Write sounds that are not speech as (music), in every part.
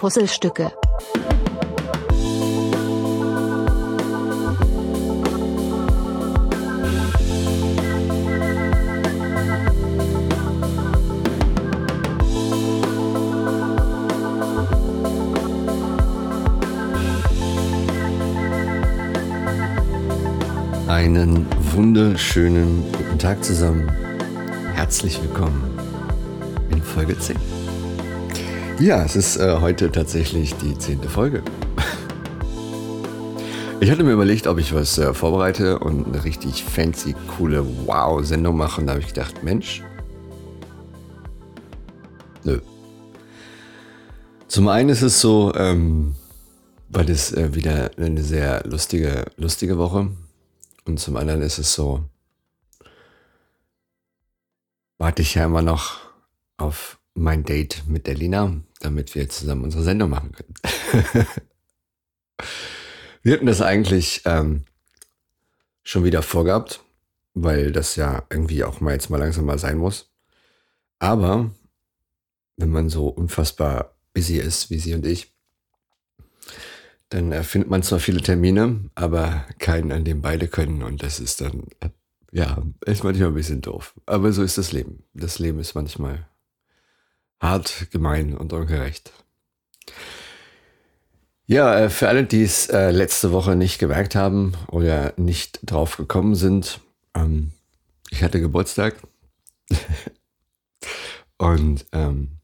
Puzzlestücke. Einen wunderschönen guten Tag zusammen. Herzlich willkommen in Folge 10. Ja, es ist äh, heute tatsächlich die zehnte Folge. Ich hatte mir überlegt, ob ich was äh, vorbereite und eine richtig fancy, coole Wow-Sendung mache. Und da habe ich gedacht, Mensch, nö. Zum einen ist es so, ähm, weil es äh, wieder eine sehr lustige, lustige Woche. Und zum anderen ist es so, warte ich ja immer noch auf mein Date mit der Lina, damit wir zusammen unsere Sendung machen können. (laughs) wir hatten das eigentlich ähm, schon wieder vorgehabt, weil das ja irgendwie auch mal jetzt mal langsam mal sein muss. Aber wenn man so unfassbar busy ist wie sie und ich, dann erfindet man zwar viele Termine, aber keinen, an dem beide können. Und das ist dann, ja, ist manchmal ein bisschen doof. Aber so ist das Leben. Das Leben ist manchmal hart, gemein und ungerecht. Ja, äh, für alle, die es äh, letzte Woche nicht gemerkt haben oder nicht drauf gekommen sind, ähm, ich hatte Geburtstag (laughs) und ähm,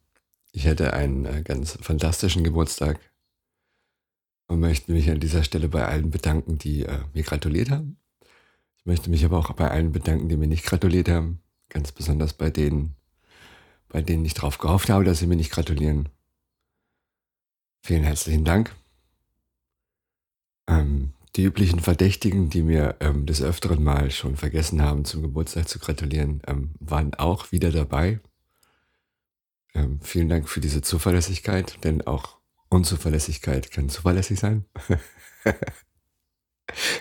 ich hatte einen äh, ganz fantastischen Geburtstag und möchte mich an dieser Stelle bei allen bedanken, die mir gratuliert haben. Ich möchte mich aber auch bei allen bedanken, die mir nicht gratuliert haben. Ganz besonders bei denen, bei denen ich darauf gehofft habe, dass sie mir nicht gratulieren. Vielen herzlichen Dank. Ähm, die üblichen Verdächtigen, die mir ähm, des Öfteren mal schon vergessen haben, zum Geburtstag zu gratulieren, ähm, waren auch wieder dabei. Ähm, vielen Dank für diese Zuverlässigkeit, denn auch Unzuverlässigkeit kann zuverlässig sein. (laughs)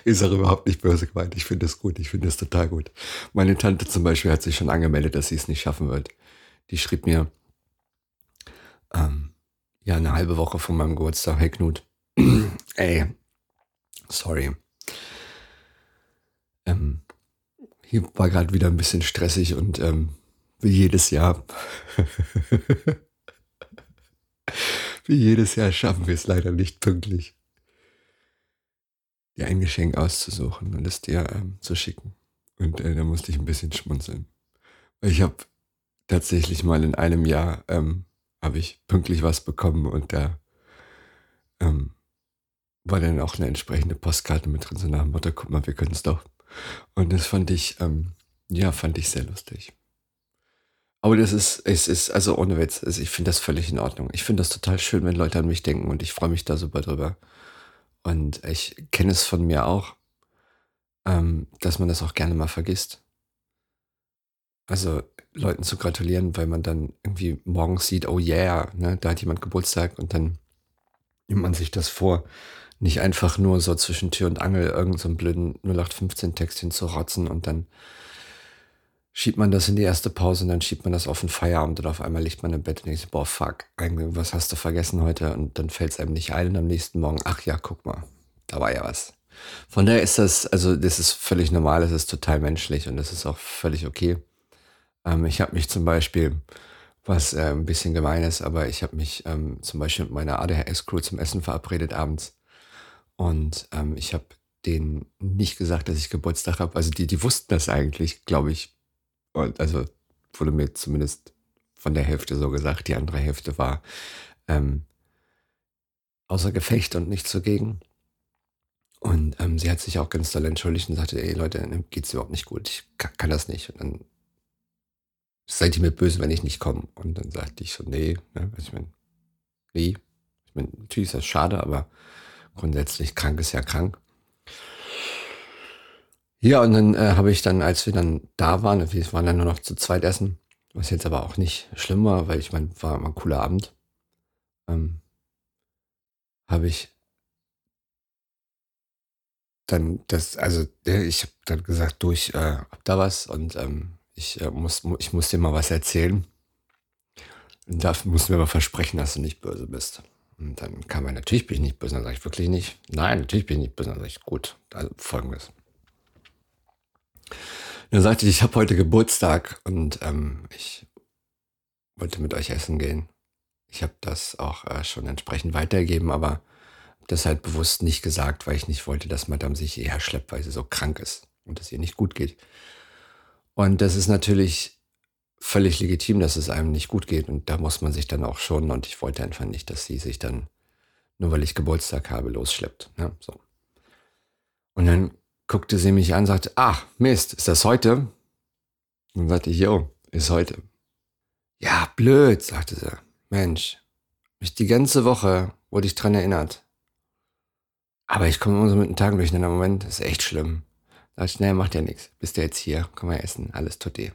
Ist auch überhaupt nicht böse gemeint. Ich finde es gut. Ich finde es total gut. Meine Tante zum Beispiel hat sich schon angemeldet, dass sie es nicht schaffen wird. Die schrieb mir, ähm, ja, eine halbe Woche vor meinem Geburtstag, hey Knut, (clears throat) ey, sorry. Ähm, hier war gerade wieder ein bisschen stressig und ähm, wie jedes Jahr (laughs) Wie jedes Jahr schaffen wir es leider nicht pünktlich, dir ein Geschenk auszusuchen und es dir ähm, zu schicken. Und äh, da musste ich ein bisschen schmunzeln. Ich habe tatsächlich mal in einem Jahr ähm, habe ich pünktlich was bekommen und da ähm, war dann auch eine entsprechende Postkarte mit drin, so nach dem Motto, guck mal, wir können es doch. Und das fand ich, ähm, ja, fand ich sehr lustig. Aber das ist, es ist, also ohne Witz, also ich finde das völlig in Ordnung. Ich finde das total schön, wenn Leute an mich denken und ich freue mich da super drüber. Und ich kenne es von mir auch, ähm, dass man das auch gerne mal vergisst. Also Leuten zu gratulieren, weil man dann irgendwie morgens sieht, oh yeah, ne, da hat jemand Geburtstag und dann nimmt man sich das vor, nicht einfach nur so zwischen Tür und Angel irgendeinen so blöden 0815-Text hinzurotzen und dann schiebt man das in die erste Pause und dann schiebt man das auf den Feierabend und auf einmal liegt man im Bett und denkt, boah, fuck, was hast du vergessen heute? Und dann fällt es einem nicht ein und am nächsten Morgen, ach ja, guck mal, da war ja was. Von daher ist das, also das ist völlig normal, es ist total menschlich und es ist auch völlig okay. Ähm, ich habe mich zum Beispiel, was äh, ein bisschen gemein ist, aber ich habe mich ähm, zum Beispiel mit meiner ADHS-Crew zum Essen verabredet abends und ähm, ich habe denen nicht gesagt, dass ich Geburtstag habe. Also die, die wussten das eigentlich, glaube ich, und also wurde mir zumindest von der Hälfte so gesagt, die andere Hälfte war ähm, außer Gefecht und nicht zugegen. Und ähm, sie hat sich auch ganz doll entschuldigt und sagte, ey Leute, geht's überhaupt nicht gut, ich kann, das nicht. Und dann seid ihr mir böse, wenn ich nicht komme. Und dann sagte ich so, nee, ne, ich meine, wie? Ich meine, natürlich ist das schade, aber grundsätzlich krank ist ja krank. Ja, und dann äh, habe ich dann, als wir dann da waren, wir waren dann nur noch zu zweit essen, was jetzt aber auch nicht schlimm war, weil ich meine, war immer ein cooler Abend, ähm, habe ich dann das, also ich habe dann gesagt, du, ich äh, hab da was und ähm, ich, äh, muss, ich muss dir mal was erzählen. Und dafür musst du mir aber versprechen, dass du nicht böse bist. Und dann kam er, natürlich bin ich nicht böse. Dann sage ich, wirklich nicht? Nein, natürlich bin ich nicht böse. Dann sage ich, gut, also folgendes. Dann sagte ich, ich habe heute Geburtstag und ähm, ich wollte mit euch essen gehen. Ich habe das auch äh, schon entsprechend weitergegeben, aber das halt bewusst nicht gesagt, weil ich nicht wollte, dass Madame sich eher schleppt, weil sie so krank ist und es ihr nicht gut geht. Und das ist natürlich völlig legitim, dass es einem nicht gut geht und da muss man sich dann auch schonen und ich wollte einfach nicht, dass sie sich dann, nur weil ich Geburtstag habe, losschleppt. Ja, so. Und dann guckte sie mich an und sagte, ach Mist, ist das heute? Und dann sagte ich, jo, ist heute. Ja, blöd, sagte sie. Mensch, mich die ganze Woche wurde ich dran erinnert. Aber ich komme immer so mit den Tagen durcheinander. Moment, ist echt schlimm. Da ich, naja, macht ja nichts. Bist du jetzt hier, komm mal essen, alles tut dir.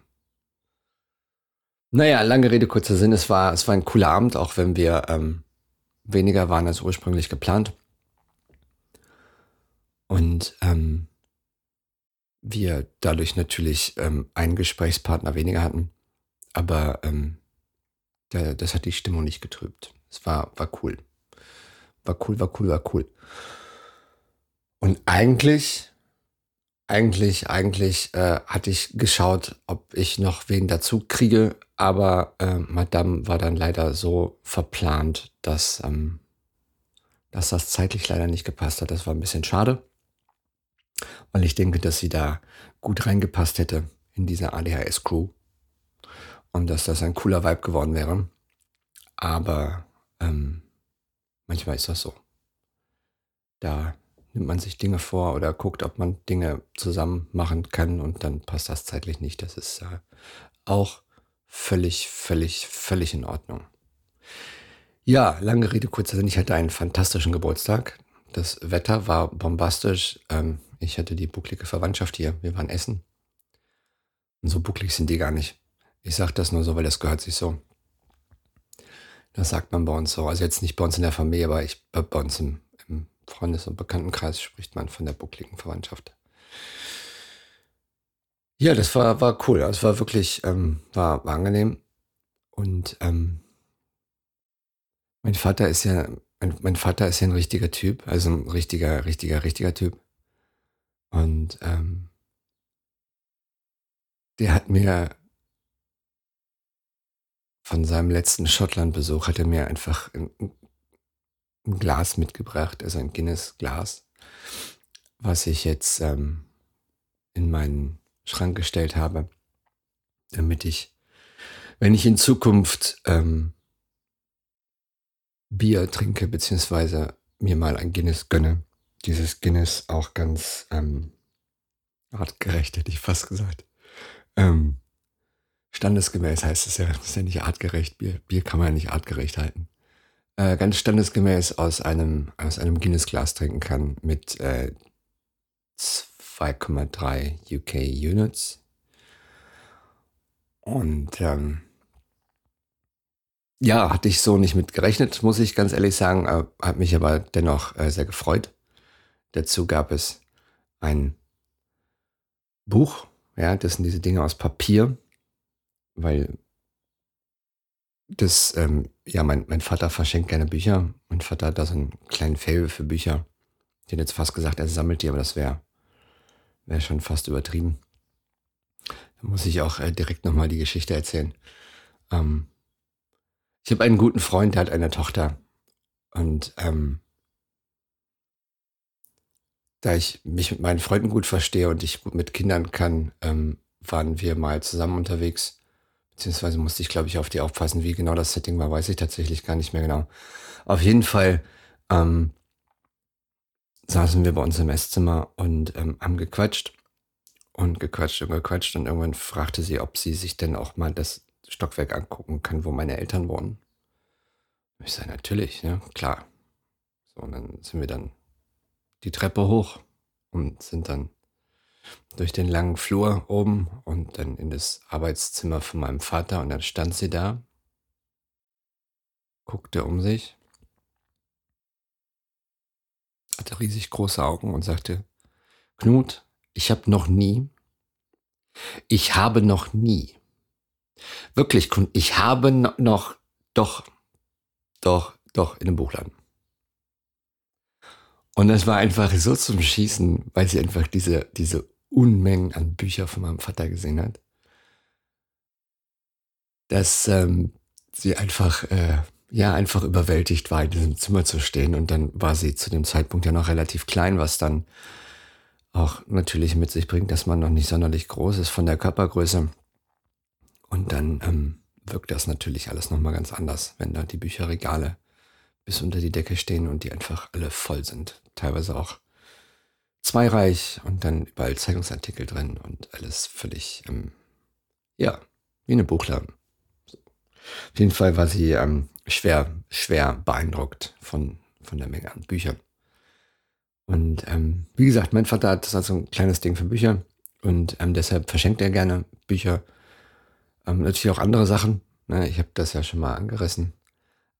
Naja, lange Rede, kurzer Sinn. Es war, es war ein cooler Abend, auch wenn wir ähm, weniger waren als ursprünglich geplant. Und ähm, wir dadurch natürlich ähm, einen Gesprächspartner weniger hatten. Aber ähm, der, das hat die Stimmung nicht getrübt. Es war, war cool. War cool, war cool, war cool. Und eigentlich, eigentlich, eigentlich äh, hatte ich geschaut, ob ich noch wen dazu kriege, aber äh, Madame war dann leider so verplant, dass, ähm, dass das zeitlich leider nicht gepasst hat. Das war ein bisschen schade, weil ich denke, dass sie da gut reingepasst hätte in diese ADHS-Crew und dass das ein cooler Vibe geworden wäre. Aber ähm, manchmal ist das so. Da nimmt man sich Dinge vor oder guckt, ob man Dinge zusammen machen kann und dann passt das zeitlich nicht. Das ist äh, auch völlig, völlig, völlig in Ordnung. Ja, lange Rede, kurzer Sinn. Ich hatte einen fantastischen Geburtstag. Das Wetter war bombastisch. Ähm, ich hatte die bucklige Verwandtschaft hier. Wir waren essen. Und so bucklig sind die gar nicht. Ich sage das nur so, weil das gehört sich so. Das sagt man bei uns so. Also jetzt nicht bei uns in der Familie, aber ich, bei uns im Freundes- und Bekanntenkreis spricht man von der buckligen Verwandtschaft. Ja, das war, war cool. Es war wirklich, ähm, war, war angenehm. Und ähm, mein Vater ist ja, mein, mein, Vater ist ja ein richtiger Typ, also ein richtiger, richtiger, richtiger Typ. Und ähm, der hat mir von seinem letzten Schottland-Besuch hat er mir einfach ein, ein, Glas mitgebracht, also ein Guinness-Glas, was ich jetzt ähm, in meinen Schrank gestellt habe, damit ich, wenn ich in Zukunft ähm, Bier trinke, beziehungsweise mir mal ein Guinness gönne, dieses Guinness auch ganz ähm, artgerecht, hätte ich fast gesagt, ähm, Standesgemäß heißt es ja, das ist ja nicht artgerecht. Bier, Bier kann man ja nicht artgerecht halten. Äh, ganz standesgemäß aus einem, aus einem Guinness-Glas trinken kann mit äh, 2,3 UK Units. Und ähm, ja, hatte ich so nicht mit gerechnet, muss ich ganz ehrlich sagen, äh, hat mich aber dennoch äh, sehr gefreut. Dazu gab es ein Buch, ja, das sind diese Dinge aus Papier, weil das, ähm, ja, mein, mein Vater verschenkt gerne Bücher. Mein Vater hat da so einen kleinen Fable für Bücher. Ich hätte jetzt fast gesagt, er sammelt die, aber das wäre wär schon fast übertrieben. Da muss ich auch äh, direkt nochmal die Geschichte erzählen. Ähm, ich habe einen guten Freund, der hat eine Tochter. Und ähm, da ich mich mit meinen Freunden gut verstehe und ich gut mit Kindern kann, ähm, waren wir mal zusammen unterwegs Beziehungsweise musste ich, glaube ich, auf die aufpassen. Wie genau das Setting war, weiß ich tatsächlich gar nicht mehr genau. Auf jeden Fall ähm, saßen wir bei uns im Esszimmer und ähm, haben gequatscht und gequatscht und gequatscht. Und irgendwann fragte sie, ob sie sich denn auch mal das Stockwerk angucken kann, wo meine Eltern wohnen. Ich sage, natürlich, ja, klar. So, und dann sind wir dann die Treppe hoch und sind dann durch den langen Flur oben und dann in das Arbeitszimmer von meinem Vater und dann stand sie da, guckte um sich, hatte riesig große Augen und sagte, Knut, ich habe noch nie, ich habe noch nie, wirklich, ich habe noch, doch, doch, doch, in einem Buchladen. Und das war einfach so zum Schießen, weil sie einfach diese, diese Unmengen an Büchern von meinem Vater gesehen hat, dass ähm, sie einfach, äh, ja, einfach überwältigt war, in diesem Zimmer zu stehen. Und dann war sie zu dem Zeitpunkt ja noch relativ klein, was dann auch natürlich mit sich bringt, dass man noch nicht sonderlich groß ist von der Körpergröße. Und dann ähm, wirkt das natürlich alles nochmal ganz anders, wenn da die Bücherregale bis unter die Decke stehen und die einfach alle voll sind. Teilweise auch zweireich und dann überall Zeitungsartikel drin und alles völlig, ähm, ja, wie eine Buchladen. So. Auf jeden Fall war sie ähm, schwer, schwer beeindruckt von, von der Menge an Büchern. Und ähm, wie gesagt, mein Vater hat das also ein kleines Ding für Bücher und ähm, deshalb verschenkt er gerne Bücher. Ähm, natürlich auch andere Sachen. Ne? Ich habe das ja schon mal angerissen.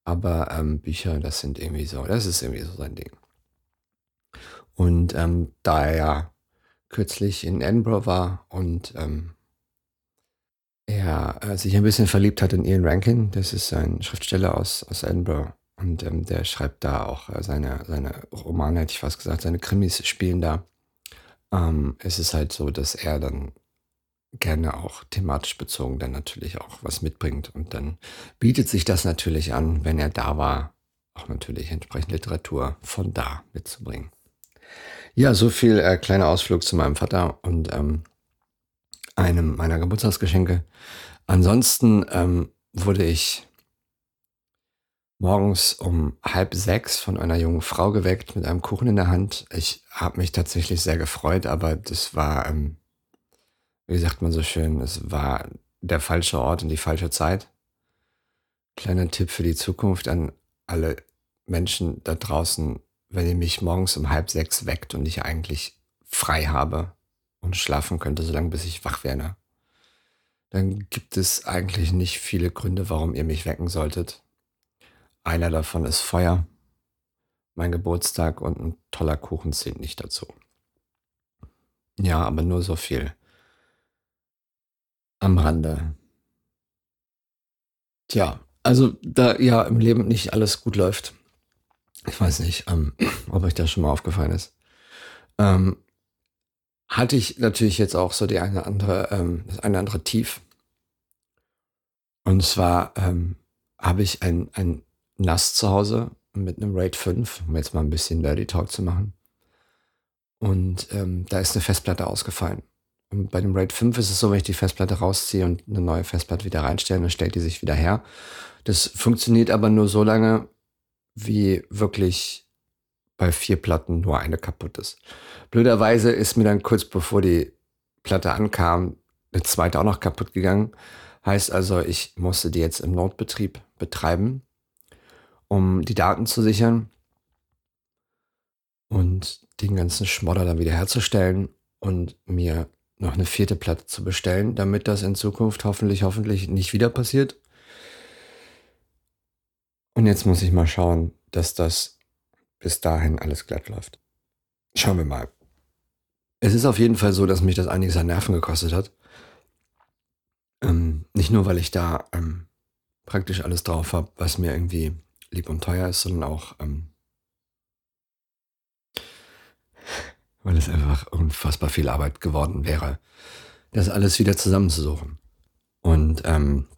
Aber ähm, Bücher, das sind irgendwie so, das ist irgendwie so sein Ding. Und ähm, da er ja kürzlich in Edinburgh war und ähm, er äh, sich ein bisschen verliebt hat in Ian Rankin, das ist ein Schriftsteller aus, aus Edinburgh, und ähm, der schreibt da auch äh, seine, seine Romane, hätte ich fast gesagt, seine Krimis spielen da. Ähm, es ist halt so, dass er dann gerne auch thematisch bezogen dann natürlich auch was mitbringt. Und dann bietet sich das natürlich an, wenn er da war, auch natürlich entsprechend Literatur von da mitzubringen. Ja, so viel äh, kleiner Ausflug zu meinem Vater und ähm, einem meiner Geburtstagsgeschenke. Ansonsten ähm, wurde ich morgens um halb sechs von einer jungen Frau geweckt mit einem Kuchen in der Hand. Ich habe mich tatsächlich sehr gefreut, aber das war, ähm, wie sagt man so schön, es war der falsche Ort und die falsche Zeit. Kleiner Tipp für die Zukunft an alle Menschen da draußen, wenn ihr mich morgens um halb sechs weckt und ich eigentlich frei habe und schlafen könnte, solange bis ich wach werde, dann gibt es eigentlich nicht viele Gründe, warum ihr mich wecken solltet. Einer davon ist Feuer. Mein Geburtstag und ein toller Kuchen zählt nicht dazu. Ja, aber nur so viel. Am Rande. Tja, also da ja im Leben nicht alles gut läuft. Ich weiß nicht, ähm, ob euch das schon mal aufgefallen ist. Ähm, hatte ich natürlich jetzt auch so die eine andere, ähm, das eine andere Tief. Und zwar ähm, habe ich ein, ein NAS zu Hause mit einem RAID 5, um jetzt mal ein bisschen Dirty Talk zu machen. Und ähm, da ist eine Festplatte ausgefallen. Und bei dem RAID 5 ist es so, wenn ich die Festplatte rausziehe und eine neue Festplatte wieder reinstelle, dann stellt die sich wieder her. Das funktioniert aber nur so lange, wie wirklich bei vier Platten nur eine kaputt ist. Blöderweise ist mir dann kurz bevor die Platte ankam, eine zweite auch noch kaputt gegangen. Heißt also, ich musste die jetzt im Notbetrieb betreiben um die Daten zu sichern und den ganzen Schmodder dann wieder herzustellen und mir noch eine vierte Platte zu bestellen, damit das in Zukunft hoffentlich, hoffentlich nicht wieder passiert. Und jetzt muss ich mal schauen, dass das bis dahin alles glatt läuft. Schauen wir mal. Es ist auf jeden Fall so, dass mich das einiges an Nerven gekostet hat. Ähm, nicht nur, weil ich da ähm, praktisch alles drauf habe, was mir irgendwie lieb und teuer ist, sondern auch, ähm, weil es einfach unfassbar viel Arbeit geworden wäre, das alles wieder zusammenzusuchen. Und ähm,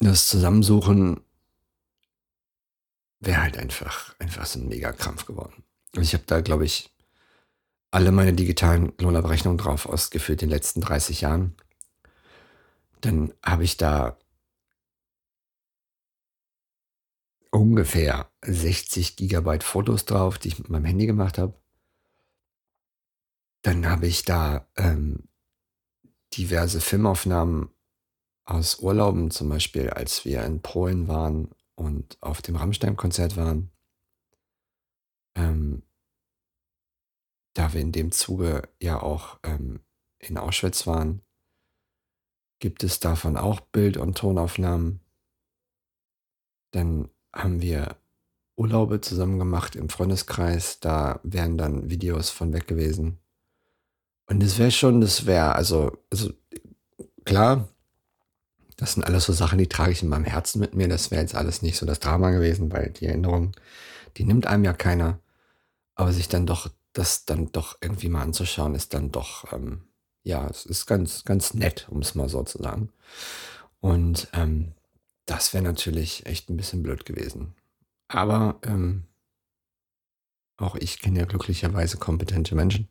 das Zusammensuchen wäre halt einfach, einfach so ein Mega-Krampf geworden. Und ich habe da, glaube ich, alle meine digitalen Lohnabrechnungen drauf ausgeführt in den letzten 30 Jahren. Dann habe ich da ungefähr 60 Gigabyte Fotos drauf, die ich mit meinem Handy gemacht habe. Dann habe ich da ähm, diverse Filmaufnahmen aus Urlauben, zum Beispiel als wir in Polen waren und auf dem Rammstein-Konzert waren. Ähm, da wir in dem Zuge ja auch ähm, in Auschwitz waren, gibt es davon auch Bild- und Tonaufnahmen. Dann haben wir Urlaube zusammen gemacht im Freundeskreis. Da wären dann Videos von weg gewesen. Und das wäre schon, das wäre, also, also klar, das sind alles so Sachen, die trage ich in meinem Herzen mit mir. Das wäre jetzt alles nicht so das Drama gewesen, weil die Erinnerung, die nimmt einem ja keiner. Aber sich dann doch, das dann doch irgendwie mal anzuschauen, ist dann doch, ähm, ja, es ist ganz, ganz nett, um es mal so zu sagen. Und ähm, das wäre natürlich echt ein bisschen blöd gewesen. Aber ähm, auch ich kenne ja glücklicherweise kompetente Menschen.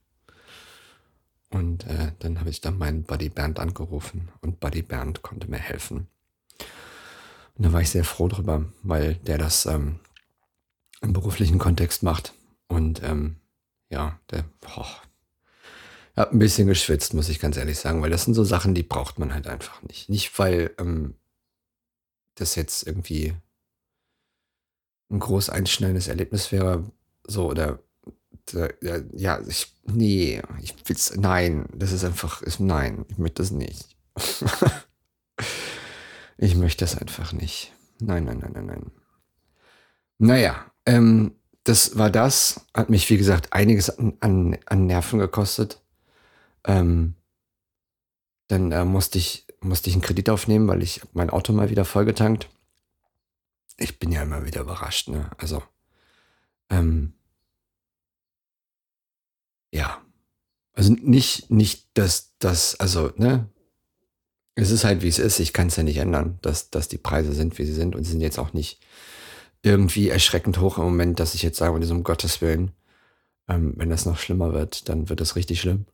Und äh, dann habe ich dann meinen Buddy Bernd angerufen und Buddy Bernd konnte mir helfen. Und da war ich sehr froh drüber, weil der das ähm, im beruflichen Kontext macht. Und ähm, ja, der boah, hat ein bisschen geschwitzt, muss ich ganz ehrlich sagen, weil das sind so Sachen, die braucht man halt einfach nicht. Nicht, weil ähm, das jetzt irgendwie ein groß einschneidendes Erlebnis wäre, so oder ja, ja, ich, nee, ich will's, nein, das ist einfach, ist, nein, ich möchte das nicht. (laughs) ich möchte das einfach nicht. Nein, nein, nein, nein, nein. Naja, ähm, das war das, hat mich, wie gesagt, einiges an, an, an Nerven gekostet. Ähm, dann äh, musste ich, musste ich einen Kredit aufnehmen, weil ich mein Auto mal wieder vollgetankt. Ich bin ja immer wieder überrascht, ne? Also, ähm, ja. Also nicht, nicht, dass das, also, ne? Es ist halt, wie es ist. Ich kann es ja nicht ändern, dass, dass die Preise sind, wie sie sind. Und sie sind jetzt auch nicht irgendwie erschreckend hoch im Moment, dass ich jetzt sage, um Gottes Willen, ähm, wenn das noch schlimmer wird, dann wird das richtig schlimm.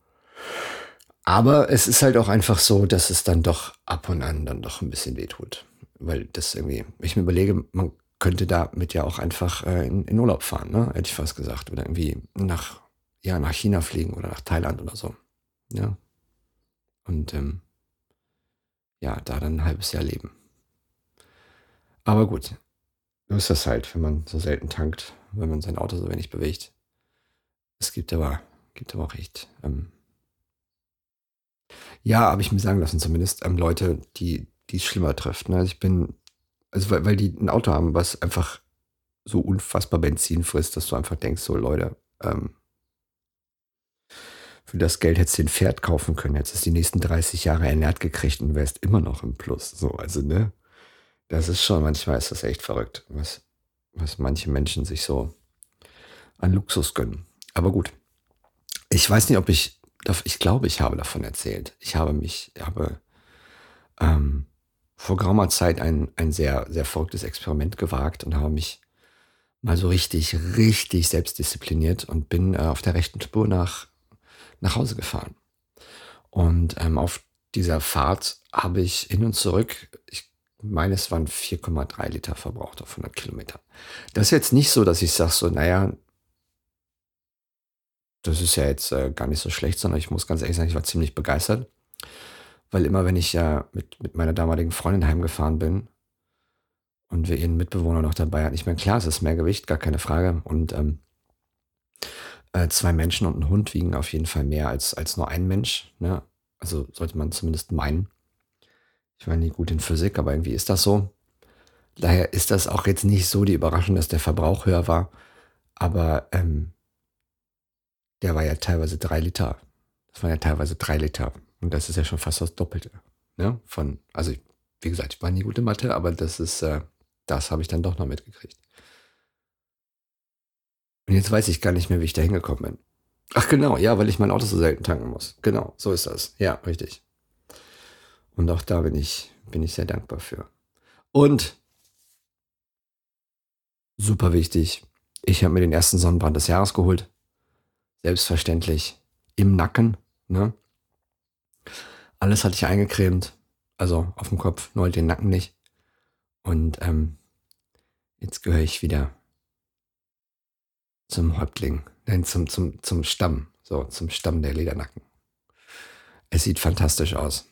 Aber es ist halt auch einfach so, dass es dann doch ab und an dann doch ein bisschen wehtut. Weil das irgendwie, ich mir überlege, man könnte damit ja auch einfach äh, in, in Urlaub fahren, ne? Hätte ich fast gesagt. Oder irgendwie nach ja, nach China fliegen oder nach Thailand oder so. Ja. Und ähm, ja, da dann ein halbes Jahr leben. Aber gut, so ist das halt, wenn man so selten tankt, wenn man sein Auto so wenig bewegt. Es gibt aber, gibt aber auch echt, ähm, ja, habe ich mir sagen lassen, zumindest ähm, Leute, die es schlimmer trifft. Ne? Also ich bin, also weil, weil die ein Auto haben, was einfach so unfassbar Benzin frisst, dass du einfach denkst, so Leute, ähm, für das Geld hättest du ein Pferd kaufen können, hättest es die nächsten 30 Jahre ernährt gekriegt und wärst immer noch im Plus. So, also, ne? Das ist schon, manchmal ist das echt verrückt, was, was manche Menschen sich so an Luxus gönnen. Aber gut. Ich weiß nicht, ob ich, ich glaube, ich habe davon erzählt. Ich habe mich, ich habe ähm, vor geraumer Zeit ein, ein sehr, sehr verrücktes Experiment gewagt und habe mich mal so richtig, richtig selbstdiszipliniert und bin äh, auf der rechten Spur nach nach Hause gefahren. Und ähm, auf dieser Fahrt habe ich hin und zurück, ich meine, es waren 4,3 Liter verbraucht auf 100 Kilometer. Das ist jetzt nicht so, dass ich sage so, naja, das ist ja jetzt äh, gar nicht so schlecht, sondern ich muss ganz ehrlich sagen, ich war ziemlich begeistert. Weil immer, wenn ich ja mit, mit meiner damaligen Freundin heimgefahren bin und wir ihren Mitbewohner noch dabei hatten, ich meine, klar, es ist mehr Gewicht, gar keine Frage. Und ähm, äh, zwei Menschen und ein Hund wiegen auf jeden Fall mehr als, als nur ein Mensch. Ne? Also sollte man zumindest meinen. Ich war nie gut in Physik, aber irgendwie ist das so. Daher ist das auch jetzt nicht so die Überraschung, dass der Verbrauch höher war. Aber ähm, der war ja teilweise drei Liter. Das waren ja teilweise drei Liter. Und das ist ja schon fast das Doppelte. Ne? Von, also, wie gesagt, ich war nie gut in Mathe, aber das ist, äh, das habe ich dann doch noch mitgekriegt. Und jetzt weiß ich gar nicht mehr, wie ich da hingekommen bin. Ach genau, ja, weil ich mein Auto so selten tanken muss. Genau, so ist das. Ja, richtig. Und auch da bin ich, bin ich sehr dankbar für. Und super wichtig, ich habe mir den ersten Sonnenbrand des Jahres geholt. Selbstverständlich. Im Nacken. Ne? Alles hatte ich eingecremt. Also auf dem Kopf, nur halt den Nacken nicht. Und ähm, jetzt gehöre ich wieder zum Häuptling, nein, zum, zum, zum Stamm, so zum Stamm der Ledernacken. Es sieht fantastisch aus.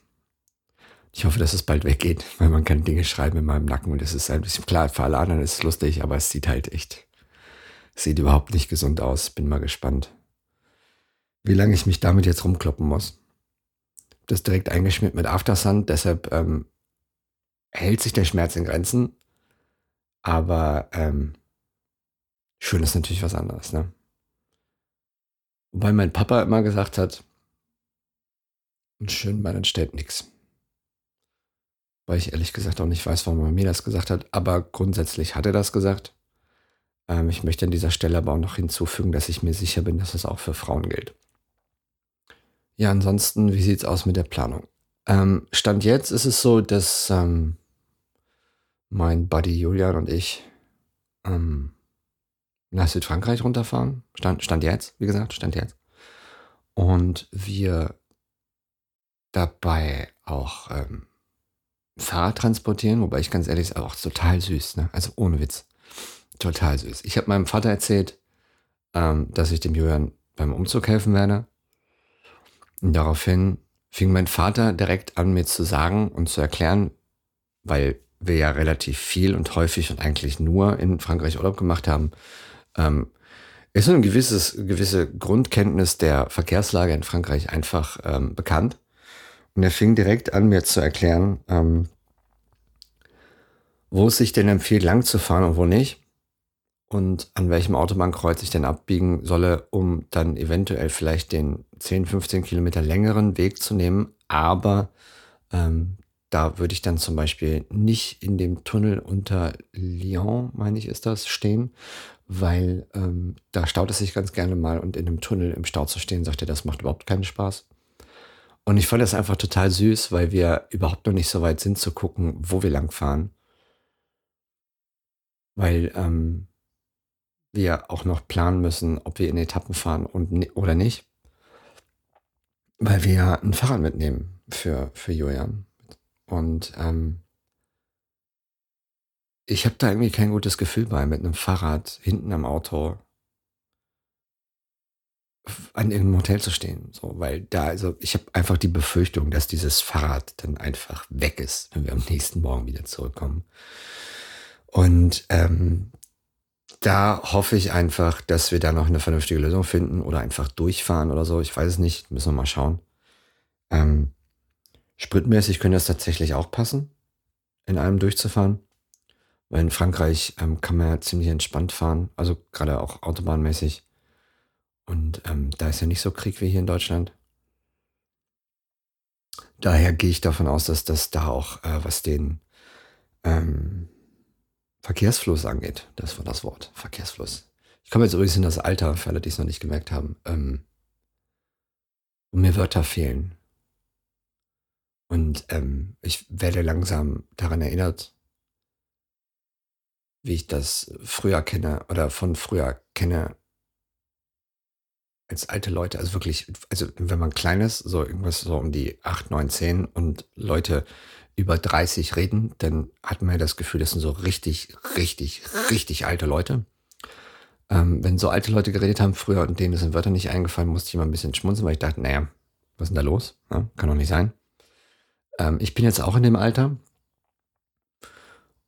Ich hoffe, dass es bald weggeht, (laughs) weil man kann Dinge schreiben in meinem Nacken und es ist ein bisschen klar, für alle anderen ist es lustig, aber es sieht halt echt, sieht überhaupt nicht gesund aus. Bin mal gespannt, wie lange ich mich damit jetzt rumkloppen muss. Das direkt eingeschmiert mit Aftersun, deshalb ähm, hält sich der Schmerz in Grenzen, aber ähm, Schön ist natürlich was anderes, ne? Wobei mein Papa immer gesagt hat, ein schön Bein entstellt nichts. Weil ich ehrlich gesagt auch nicht weiß, warum er mir das gesagt hat, aber grundsätzlich hat er das gesagt. Ähm, ich möchte an dieser Stelle aber auch noch hinzufügen, dass ich mir sicher bin, dass es auch für Frauen gilt. Ja, ansonsten, wie sieht es aus mit der Planung? Ähm, Stand jetzt ist es so, dass ähm, mein Buddy Julian und ich ähm, nach Südfrankreich runterfahren. Stand, stand jetzt, wie gesagt, stand jetzt. Und wir dabei auch ähm, Fahrrad transportieren, wobei ich ganz ehrlich sage, auch total süß, ne? Also ohne Witz. Total süß. Ich habe meinem Vater erzählt, ähm, dass ich dem Julian beim Umzug helfen werde. Und daraufhin fing mein Vater direkt an, mir zu sagen und zu erklären, weil wir ja relativ viel und häufig und eigentlich nur in Frankreich Urlaub gemacht haben, ähm, ist eine gewisses, gewisse Grundkenntnis der Verkehrslage in Frankreich einfach ähm, bekannt. Und er fing direkt an, mir zu erklären, ähm, wo es sich denn empfiehlt, lang zu fahren und wo nicht. Und an welchem Autobahnkreuz ich denn abbiegen solle, um dann eventuell vielleicht den 10, 15 Kilometer längeren Weg zu nehmen. Aber ähm, da würde ich dann zum Beispiel nicht in dem Tunnel unter Lyon, meine ich, ist das, stehen, weil ähm, da staut es sich ganz gerne mal und in einem Tunnel im Stau zu stehen, sagt er, das macht überhaupt keinen Spaß. Und ich fand das einfach total süß, weil wir überhaupt noch nicht so weit sind zu gucken, wo wir lang fahren. Weil ähm, wir auch noch planen müssen, ob wir in Etappen fahren und, oder nicht. Weil wir ein Fahrrad mitnehmen für, für Julian. Und ähm, ich habe da irgendwie kein gutes Gefühl bei, mit einem Fahrrad hinten am Auto an irgendeinem Hotel zu stehen. So, weil da, also ich habe einfach die Befürchtung, dass dieses Fahrrad dann einfach weg ist, wenn wir am nächsten Morgen wieder zurückkommen. Und ähm, da hoffe ich einfach, dass wir da noch eine vernünftige Lösung finden oder einfach durchfahren oder so. Ich weiß es nicht, müssen wir mal schauen. Ähm, spritmäßig könnte das tatsächlich auch passen, in einem durchzufahren. Weil in Frankreich ähm, kann man ja ziemlich entspannt fahren, also gerade auch autobahnmäßig. Und ähm, da ist ja nicht so Krieg wie hier in Deutschland. Daher gehe ich davon aus, dass das da auch, äh, was den ähm, Verkehrsfluss angeht, das war das Wort, Verkehrsfluss. Ich komme jetzt übrigens in das Alter, für alle, die es noch nicht gemerkt haben, ähm, und mir Wörter fehlen. Und ähm, ich werde langsam daran erinnert, wie ich das früher kenne oder von früher kenne, als alte Leute, also wirklich, also wenn man klein ist, so irgendwas so um die 8, 9, 10 und Leute über 30 reden, dann hat man ja das Gefühl, das sind so richtig, richtig, richtig alte Leute. Ähm, wenn so alte Leute geredet haben früher und denen sind Wörter nicht eingefallen, musste ich immer ein bisschen schmunzeln, weil ich dachte, naja, was ist denn da los? Ja, kann doch nicht sein. Ähm, ich bin jetzt auch in dem Alter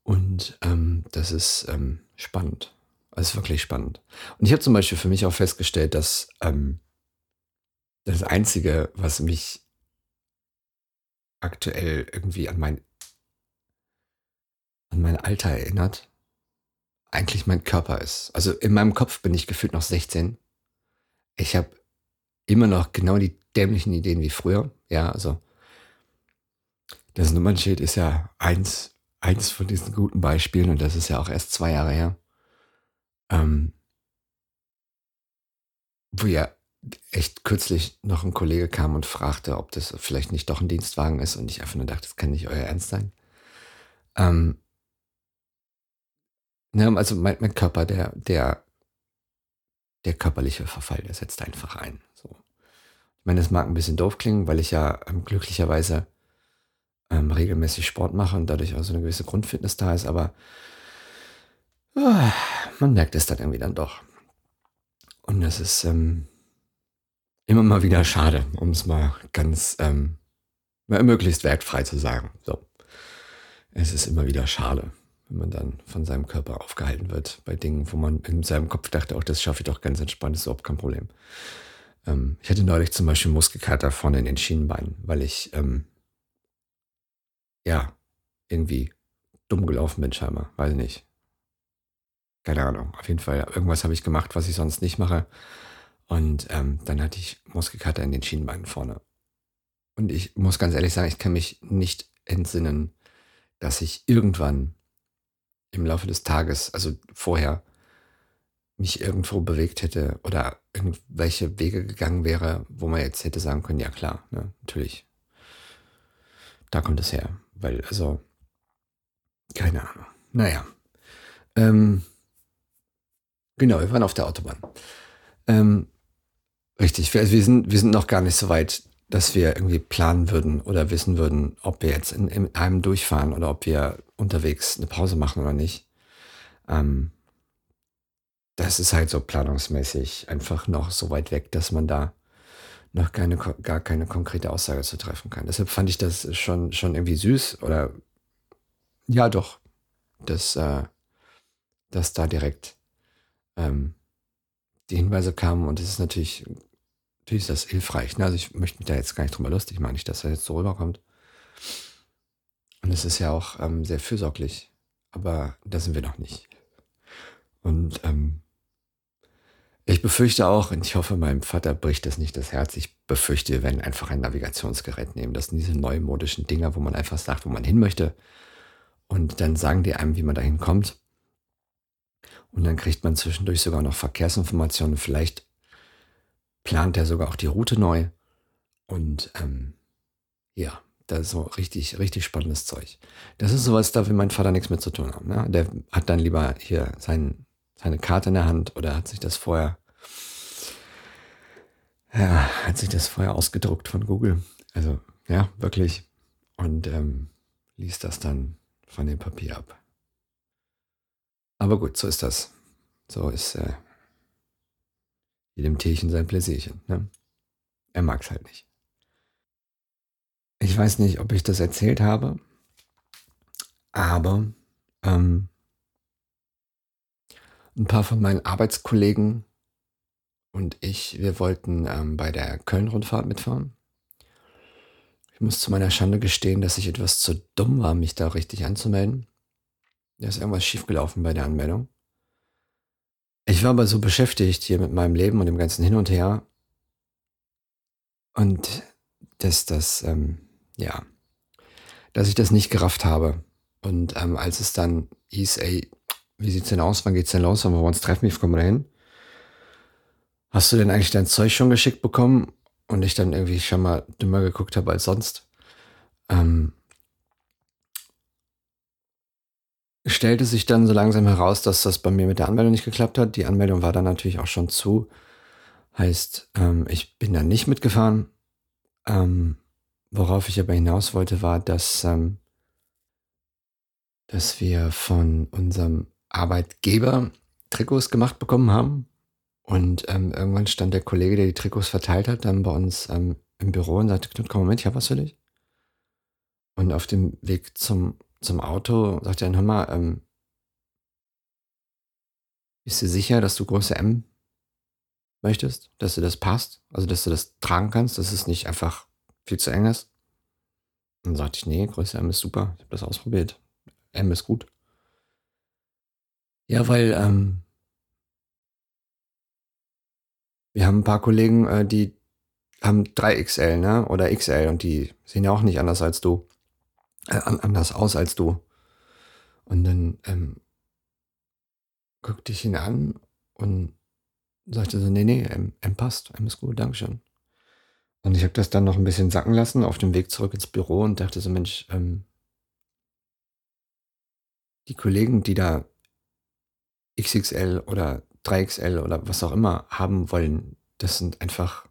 und ähm, das ist ähm, spannend. Das ist wirklich spannend. Und ich habe zum Beispiel für mich auch festgestellt, dass ähm, das Einzige, was mich aktuell irgendwie an mein, an mein Alter erinnert, eigentlich mein Körper ist. Also in meinem Kopf bin ich gefühlt noch 16. Ich habe immer noch genau die dämlichen Ideen wie früher. Ja, also das Nummernschild ist ja eins, eins von diesen guten Beispielen und das ist ja auch erst zwei Jahre her ähm, wo ja echt kürzlich noch ein Kollege kam und fragte, ob das vielleicht nicht doch ein Dienstwagen ist und ich einfach nur dachte, das kann nicht euer Ernst sein. Ähm, ne, also mein, mein, Körper, der, der, der körperliche Verfall, der setzt einfach ein. So. Ich meine, das mag ein bisschen doof klingen, weil ich ja ähm, glücklicherweise regelmäßig Sport mache und dadurch auch so eine gewisse Grundfitness da ist, aber Ah, man merkt es dann irgendwie dann doch. Und das ist ähm, immer mal wieder schade, um es mal ganz ähm, möglichst wertfrei zu sagen. So. Es ist immer wieder schade, wenn man dann von seinem Körper aufgehalten wird bei Dingen, wo man in seinem Kopf dachte, auch das schaffe ich doch ganz entspannt, ist überhaupt kein Problem. Ähm, ich hatte neulich zum Beispiel Muskelkater vorne in den Schienenbeinen, weil ich ähm, ja irgendwie dumm gelaufen bin scheinbar, weiß ich nicht keine Ahnung, auf jeden Fall, irgendwas habe ich gemacht, was ich sonst nicht mache. Und ähm, dann hatte ich Muskelkater in den Schienenbeinen vorne. Und ich muss ganz ehrlich sagen, ich kann mich nicht entsinnen, dass ich irgendwann im Laufe des Tages, also vorher, mich irgendwo bewegt hätte oder irgendwelche Wege gegangen wäre, wo man jetzt hätte sagen können, ja klar, ne, natürlich. Da kommt es her. Weil, also, keine Ahnung. Naja. Ähm, genau, wir waren auf der Autobahn. Ähm, richtig, wir, also wir, sind, wir sind noch gar nicht so weit, dass wir irgendwie planen würden oder wissen würden, ob wir jetzt in, in einem durchfahren oder ob wir unterwegs eine Pause machen oder nicht. Ähm, das ist halt so planungsmäßig einfach noch so weit weg, dass man da noch keine, gar keine konkrete Aussage zu treffen kann. Deshalb fand ich das schon, schon irgendwie süß oder ja doch, dass, äh, dass da direkt ähm, die Hinweise kamen und es ist natürlich, natürlich ist das hilfreich. Ne? Also ich möchte mich da jetzt gar nicht drüber lustig machen, nicht, dass er jetzt so rüberkommt. Und es ist ja auch ähm, sehr fürsorglich, aber da sind wir noch nicht. Und ähm, ich befürchte auch, und ich hoffe, meinem Vater bricht das nicht das Herz, ich befürchte, wir werden einfach ein Navigationsgerät nehmen. Das sind diese neumodischen Dinger, wo man einfach sagt, wo man hin möchte. Und dann sagen die einem, wie man dahin kommt. Und dann kriegt man zwischendurch sogar noch Verkehrsinformationen. Vielleicht plant er sogar auch die Route neu. Und ähm, ja, das ist so richtig, richtig spannendes Zeug. Das ist sowas, da will mein Vater nichts mit zu tun haben. Ne? Der hat dann lieber hier sein, seine Karte in der Hand oder hat sich das vorher, ja, hat sich das vorher ausgedruckt von Google. Also, ja, wirklich. Und ähm, liest das dann von dem Papier ab. Aber gut, so ist das. So ist äh, jedem Tierchen sein Pläsierchen. Ne? Er mag es halt nicht. Ich weiß nicht, ob ich das erzählt habe, aber ähm, ein paar von meinen Arbeitskollegen und ich, wir wollten ähm, bei der Köln-Rundfahrt mitfahren. Ich muss zu meiner Schande gestehen, dass ich etwas zu dumm war, mich da richtig anzumelden. Da ist irgendwas schiefgelaufen bei der Anmeldung. Ich war aber so beschäftigt hier mit meinem Leben und dem ganzen Hin und Her. Und dass das, ähm, ja, dass ich das nicht gerafft habe. Und ähm, als es dann hieß, ey, wie sieht's denn aus? Wann geht's denn los? Wollen wir uns treffen? Wie kommen wir hin? Hast du denn eigentlich dein Zeug schon geschickt bekommen? Und ich dann irgendwie schon mal dümmer geguckt habe als sonst. Ähm, stellte sich dann so langsam heraus, dass das bei mir mit der Anmeldung nicht geklappt hat. Die Anmeldung war dann natürlich auch schon zu. Heißt, ähm, ich bin dann nicht mitgefahren. Ähm, worauf ich aber hinaus wollte, war, dass, ähm, dass wir von unserem Arbeitgeber Trikots gemacht bekommen haben. Und ähm, irgendwann stand der Kollege, der die Trikots verteilt hat, dann bei uns ähm, im Büro und sagte, Knut, komm Moment, ich habe was für dich. Und auf dem Weg zum, zum Auto sagte er dann, hör mal, ähm, bist du sicher, dass du Größe M möchtest? Dass dir das passt? Also, dass du das tragen kannst, dass es nicht einfach viel zu eng ist? Und dann sagte ich, nee, Größe M ist super. Ich habe das ausprobiert. M ist gut. Ja, weil ähm, wir haben ein paar Kollegen, äh, die haben 3XL, ne? Oder XL und die sehen ja auch nicht anders als du. Äh, anders aus als du. Und dann ähm, guckte ich ihn an und sagte so, nee, nee, M, M passt, M ist gut, Dankeschön. Und ich habe das dann noch ein bisschen sacken lassen auf dem Weg zurück ins Büro und dachte so, Mensch, ähm, die Kollegen, die da XXL oder 3XL oder was auch immer haben wollen. Das sind einfach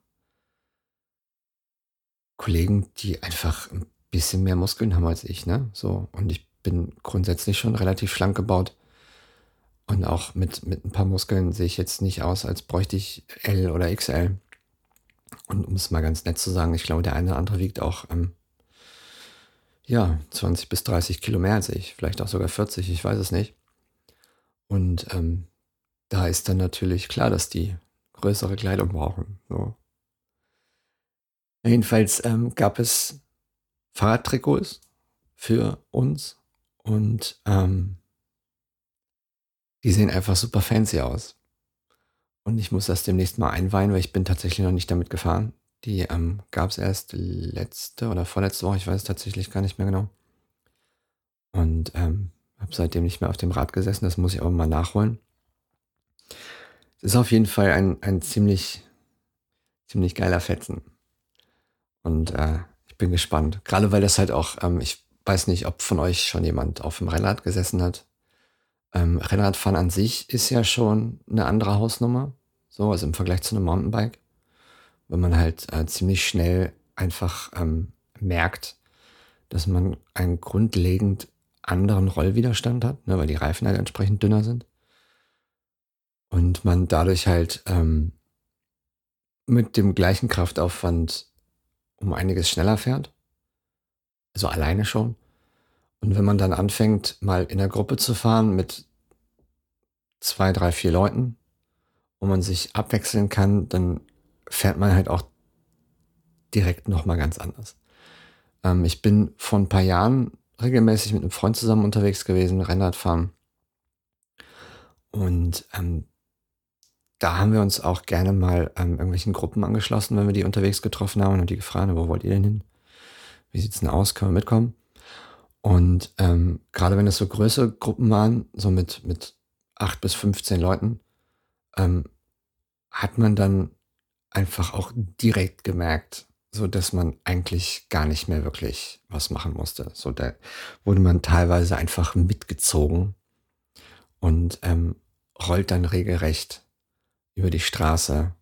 Kollegen, die einfach ein bisschen mehr Muskeln haben als ich, ne? So. Und ich bin grundsätzlich schon relativ schlank gebaut. Und auch mit, mit ein paar Muskeln sehe ich jetzt nicht aus, als bräuchte ich L oder XL. Und um es mal ganz nett zu sagen, ich glaube, der eine oder andere wiegt auch, ähm, ja, 20 bis 30 Kilo mehr als ich. Vielleicht auch sogar 40, ich weiß es nicht. Und ähm, da ist dann natürlich klar, dass die größere Kleidung brauchen. So. Jedenfalls ähm, gab es Fahrradtrikots für uns und ähm, die sehen einfach super fancy aus. Und ich muss das demnächst mal einweihen, weil ich bin tatsächlich noch nicht damit gefahren. Die ähm, gab es erst letzte oder vorletzte Woche, ich weiß es tatsächlich gar nicht mehr genau. Und ähm, habe seitdem nicht mehr auf dem Rad gesessen, das muss ich aber mal nachholen. ist auf jeden Fall ein, ein ziemlich, ziemlich geiler Fetzen. Und äh, ich bin gespannt. Gerade weil das halt auch, ähm, ich weiß nicht, ob von euch schon jemand auf dem Rennrad gesessen hat. Ähm, Rennradfahren an sich ist ja schon eine andere Hausnummer. So, also im Vergleich zu einem Mountainbike. Wenn man halt äh, ziemlich schnell einfach ähm, merkt, dass man einen grundlegend anderen Rollwiderstand hat, ne, weil die Reifen halt entsprechend dünner sind. Und man dadurch halt ähm, mit dem gleichen Kraftaufwand um einiges schneller fährt. Also alleine schon. Und wenn man dann anfängt, mal in der Gruppe zu fahren mit zwei, drei, vier Leuten, wo man sich abwechseln kann, dann fährt man halt auch direkt nochmal ganz anders. Ähm, ich bin vor ein paar Jahren regelmäßig mit einem Freund zusammen unterwegs gewesen, Rennrad fahren. Und ähm, da haben wir uns auch gerne mal ähm, irgendwelchen Gruppen angeschlossen, wenn wir die unterwegs getroffen haben und die gefragt haben, wo wollt ihr denn hin? Wie sieht's denn aus? Können wir mitkommen? Und ähm, gerade wenn es so größere Gruppen waren, so mit, mit acht bis 15 Leuten, ähm, hat man dann einfach auch direkt gemerkt, so dass man eigentlich gar nicht mehr wirklich was machen musste. So da wurde man teilweise einfach mitgezogen und ähm, rollt dann regelrecht über die Straße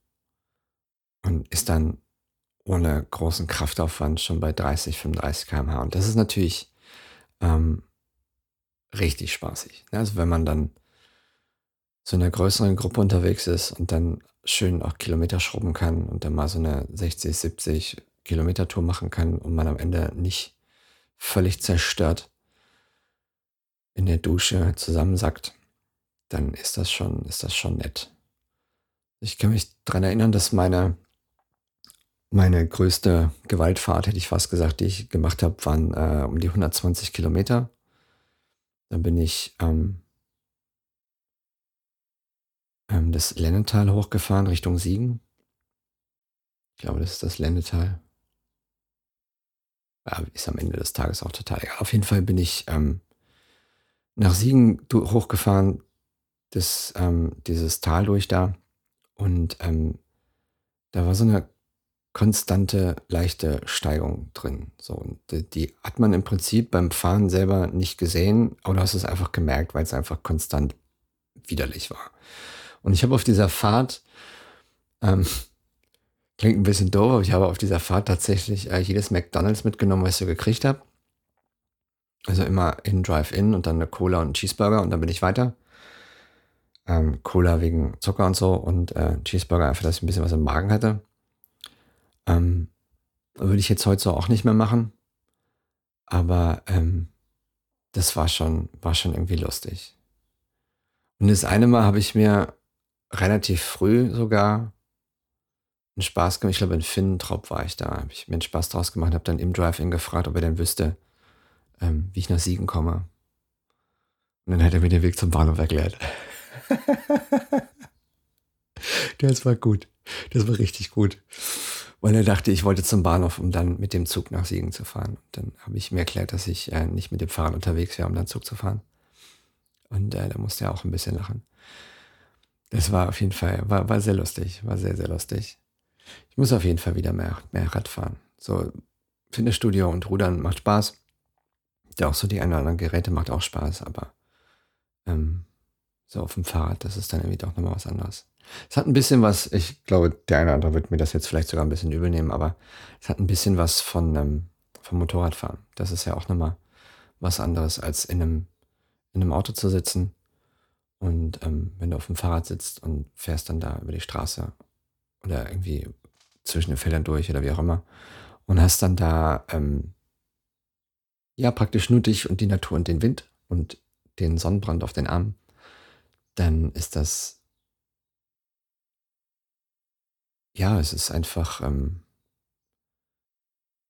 und ist dann ohne großen Kraftaufwand schon bei 30, 35 km/h. Und das ist natürlich ähm, richtig spaßig. Also wenn man dann so in einer größeren Gruppe unterwegs ist und dann schön auch Kilometer schrubben kann und dann mal so eine 60, 70 Kilometer Tour machen kann und man am Ende nicht völlig zerstört in der Dusche zusammensackt, dann ist das schon, ist das schon nett. Ich kann mich daran erinnern, dass meine, meine größte Gewaltfahrt, hätte ich fast gesagt, die ich gemacht habe, waren äh, um die 120 Kilometer. Da bin ich ähm, ähm, das Lennetal hochgefahren Richtung Siegen. Ich glaube, das ist das Lennetal. Ja, ist am Ende des Tages auch total egal. Auf jeden Fall bin ich ähm, nach Siegen hochgefahren, das, ähm, dieses Tal durch da. Und ähm, da war so eine konstante, leichte Steigung drin. So, und die, hat man im Prinzip beim Fahren selber nicht gesehen, aber du hast es einfach gemerkt, weil es einfach konstant widerlich war. Und ich habe auf dieser Fahrt, ähm, klingt ein bisschen doof, aber ich habe auf dieser Fahrt tatsächlich äh, jedes McDonalds mitgenommen, was ich so gekriegt habe. Also immer in Drive-In und dann eine Cola und einen Cheeseburger und dann bin ich weiter. Ähm, Cola wegen Zucker und so und äh, Cheeseburger einfach, dass ich ein bisschen was im Magen hatte. Ähm, würde ich jetzt heute so auch nicht mehr machen. Aber ähm, das war schon, war schon irgendwie lustig. Und das eine Mal habe ich mir relativ früh sogar einen Spaß gemacht. Ich glaube, in Finnentrop war ich da. Habe ich mir einen Spaß draus gemacht, habe dann im Drive-In gefragt, ob er denn wüsste, ähm, wie ich nach Siegen komme. Und dann hat er mir den Weg zum Bahnhof erklärt. (laughs) das war gut. Das war richtig gut. Weil er dachte, ich wollte zum Bahnhof, um dann mit dem Zug nach Siegen zu fahren. Und dann habe ich mir erklärt, dass ich äh, nicht mit dem Fahrrad unterwegs wäre, um dann Zug zu fahren. Und äh, da musste er auch ein bisschen lachen. Das war auf jeden Fall, war, war sehr lustig, war sehr, sehr lustig. Ich muss auf jeden Fall wieder mehr, mehr Rad fahren. So, Fitnessstudio und Rudern macht Spaß. Ja, auch so die ein oder anderen Geräte macht auch Spaß, aber ähm, so auf dem Fahrrad, das ist dann irgendwie doch nochmal was anderes. Es hat ein bisschen was, ich glaube, der eine oder andere wird mir das jetzt vielleicht sogar ein bisschen übel nehmen, aber es hat ein bisschen was von ähm, vom Motorradfahren. Das ist ja auch nochmal was anderes, als in einem, in einem Auto zu sitzen. Und ähm, wenn du auf dem Fahrrad sitzt und fährst dann da über die Straße oder irgendwie zwischen den Feldern durch oder wie auch immer und hast dann da ähm, ja praktisch nur dich und die Natur und den Wind und den Sonnenbrand auf den Armen dann ist das, ja, es ist einfach ähm,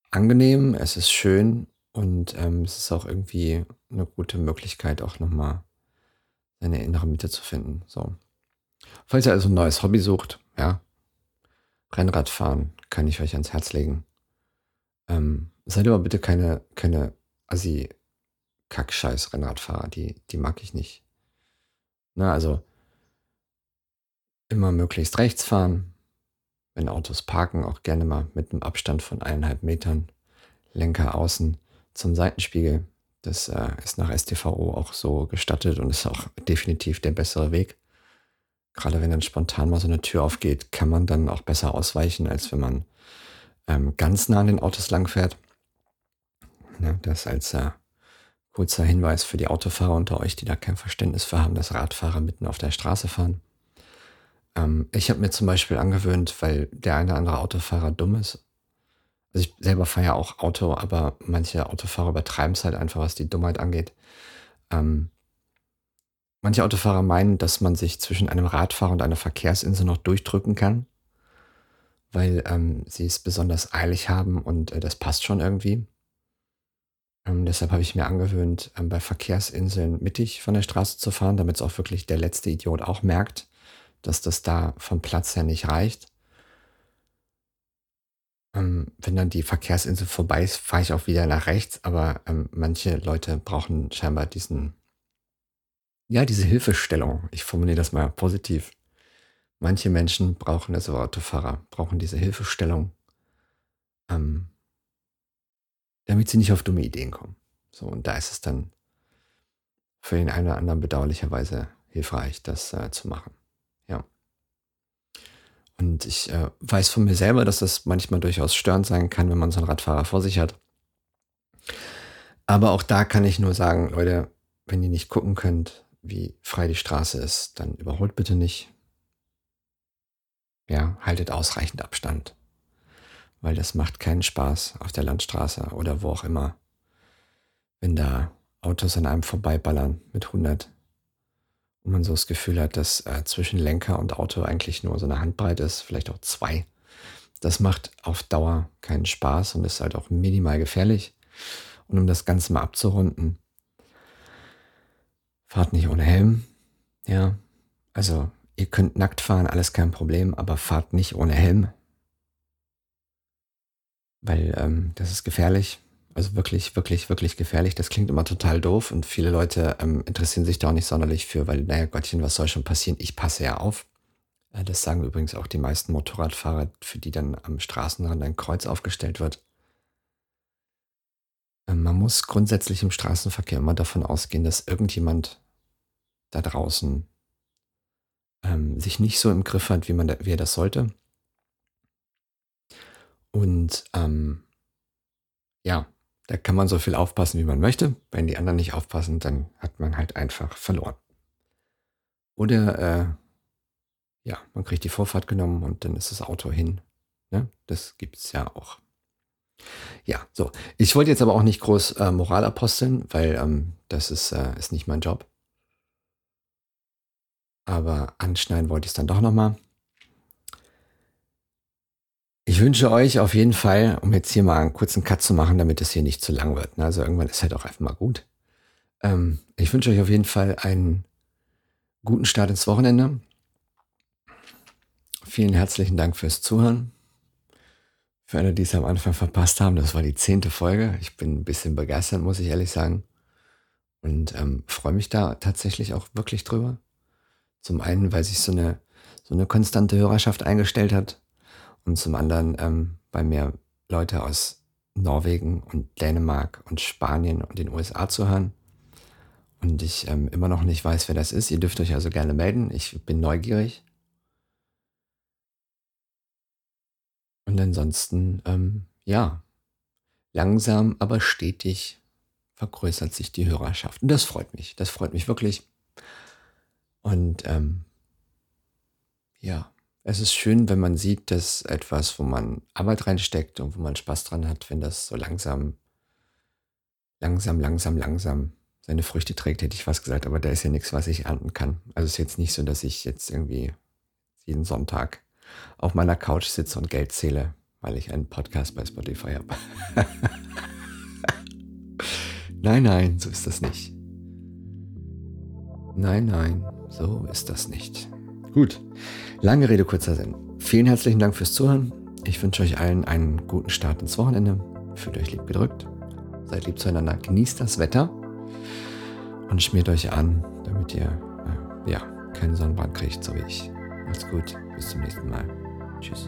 angenehm, es ist schön und ähm, es ist auch irgendwie eine gute Möglichkeit, auch nochmal seine innere Mitte zu finden. So. Falls ihr also ein neues Hobby sucht, ja, Rennradfahren kann ich euch ans Herz legen. Ähm, seid aber bitte keine, keine assi kackscheiß Rennradfahrer, die, die mag ich nicht. Ne, also immer möglichst rechts fahren. Wenn Autos parken, auch gerne mal mit einem Abstand von eineinhalb Metern. Lenker außen zum Seitenspiegel. Das äh, ist nach STVO auch so gestattet und ist auch definitiv der bessere Weg. Gerade wenn dann spontan mal so eine Tür aufgeht, kann man dann auch besser ausweichen, als wenn man ähm, ganz nah an den Autos langfährt. Ne, das als äh, kurzer Hinweis für die Autofahrer unter euch, die da kein Verständnis für haben, dass Radfahrer mitten auf der Straße fahren. Ähm, ich habe mir zum Beispiel angewöhnt, weil der eine oder andere Autofahrer dumm ist. Also ich selber fahre ja auch Auto, aber manche Autofahrer übertreiben es halt einfach, was die Dummheit angeht. Ähm, manche Autofahrer meinen, dass man sich zwischen einem Radfahrer und einer Verkehrsinsel noch durchdrücken kann, weil ähm, sie es besonders eilig haben und äh, das passt schon irgendwie. Ähm, deshalb habe ich mir angewöhnt, ähm, bei Verkehrsinseln mittig von der Straße zu fahren, damit es auch wirklich der letzte Idiot auch merkt, dass das da vom Platz her nicht reicht. Ähm, wenn dann die Verkehrsinsel vorbei ist, fahre ich auch wieder nach rechts, aber ähm, manche Leute brauchen scheinbar diesen, ja, diese Hilfestellung. Ich formuliere das mal positiv. Manche Menschen brauchen, also Autofahrer, brauchen diese Hilfestellung, ähm, damit sie nicht auf dumme Ideen kommen. So, und da ist es dann für den einen oder anderen bedauerlicherweise hilfreich, das äh, zu machen. Und ich äh, weiß von mir selber, dass das manchmal durchaus störend sein kann, wenn man so einen Radfahrer vor sich hat. Aber auch da kann ich nur sagen, Leute, wenn ihr nicht gucken könnt, wie frei die Straße ist, dann überholt bitte nicht. Ja, haltet ausreichend Abstand weil das macht keinen Spaß auf der Landstraße oder wo auch immer, wenn da Autos an einem vorbeiballern mit 100 und man so das Gefühl hat, dass äh, zwischen Lenker und Auto eigentlich nur so eine Handbreit ist, vielleicht auch zwei. Das macht auf Dauer keinen Spaß und ist halt auch minimal gefährlich. Und um das Ganze mal abzurunden, fahrt nicht ohne Helm. Ja, also ihr könnt nackt fahren, alles kein Problem, aber fahrt nicht ohne Helm weil ähm, das ist gefährlich. Also wirklich, wirklich, wirklich gefährlich. Das klingt immer total doof und viele Leute ähm, interessieren sich da auch nicht sonderlich für, weil, naja, Gottchen, was soll schon passieren? Ich passe ja auf. Äh, das sagen übrigens auch die meisten Motorradfahrer, für die dann am Straßenrand ein Kreuz aufgestellt wird. Ähm, man muss grundsätzlich im Straßenverkehr immer davon ausgehen, dass irgendjemand da draußen ähm, sich nicht so im Griff hat, wie, man da, wie er das sollte. Und ähm, ja, da kann man so viel aufpassen, wie man möchte. Wenn die anderen nicht aufpassen, dann hat man halt einfach verloren. Oder äh, ja, man kriegt die Vorfahrt genommen und dann ist das Auto hin. Ne? Das gibt es ja auch. Ja, so. Ich wollte jetzt aber auch nicht groß äh, Moral aposteln, weil ähm, das ist, äh, ist nicht mein Job. Aber anschneiden wollte ich es dann doch nochmal. Ich wünsche euch auf jeden Fall, um jetzt hier mal einen kurzen Cut zu machen, damit es hier nicht zu lang wird. Ne? Also irgendwann ist halt auch einfach mal gut. Ähm, ich wünsche euch auf jeden Fall einen guten Start ins Wochenende. Vielen herzlichen Dank fürs Zuhören. Für alle, die es am Anfang verpasst haben, das war die zehnte Folge. Ich bin ein bisschen begeistert, muss ich ehrlich sagen. Und ähm, freue mich da tatsächlich auch wirklich drüber. Zum einen, weil sich so eine, so eine konstante Hörerschaft eingestellt hat und zum anderen ähm, bei mir Leute aus Norwegen und Dänemark und Spanien und den USA zu hören. Und ich ähm, immer noch nicht weiß, wer das ist. Ihr dürft euch also gerne melden. Ich bin neugierig. Und ansonsten, ähm, ja, langsam, aber stetig vergrößert sich die Hörerschaft. Und das freut mich. Das freut mich wirklich. Und ähm, ja, es ist schön, wenn man sieht, dass etwas, wo man Arbeit reinsteckt und wo man Spaß dran hat, wenn das so langsam, langsam, langsam, langsam seine Früchte trägt, hätte ich fast gesagt, aber da ist ja nichts, was ich ernten kann. Also es ist jetzt nicht so, dass ich jetzt irgendwie jeden Sonntag auf meiner Couch sitze und Geld zähle, weil ich einen Podcast bei Spotify habe. (laughs) nein, nein, so ist das nicht. Nein, nein, so ist das nicht. Gut, lange Rede, kurzer Sinn. Vielen herzlichen Dank fürs Zuhören. Ich wünsche euch allen einen guten Start ins Wochenende. Fühlt euch lieb gedrückt. Seid lieb zueinander. Genießt das Wetter und schmiert euch an, damit ihr äh, ja, keinen Sonnenbrand kriegt, so wie ich. Macht's gut. Bis zum nächsten Mal. Tschüss.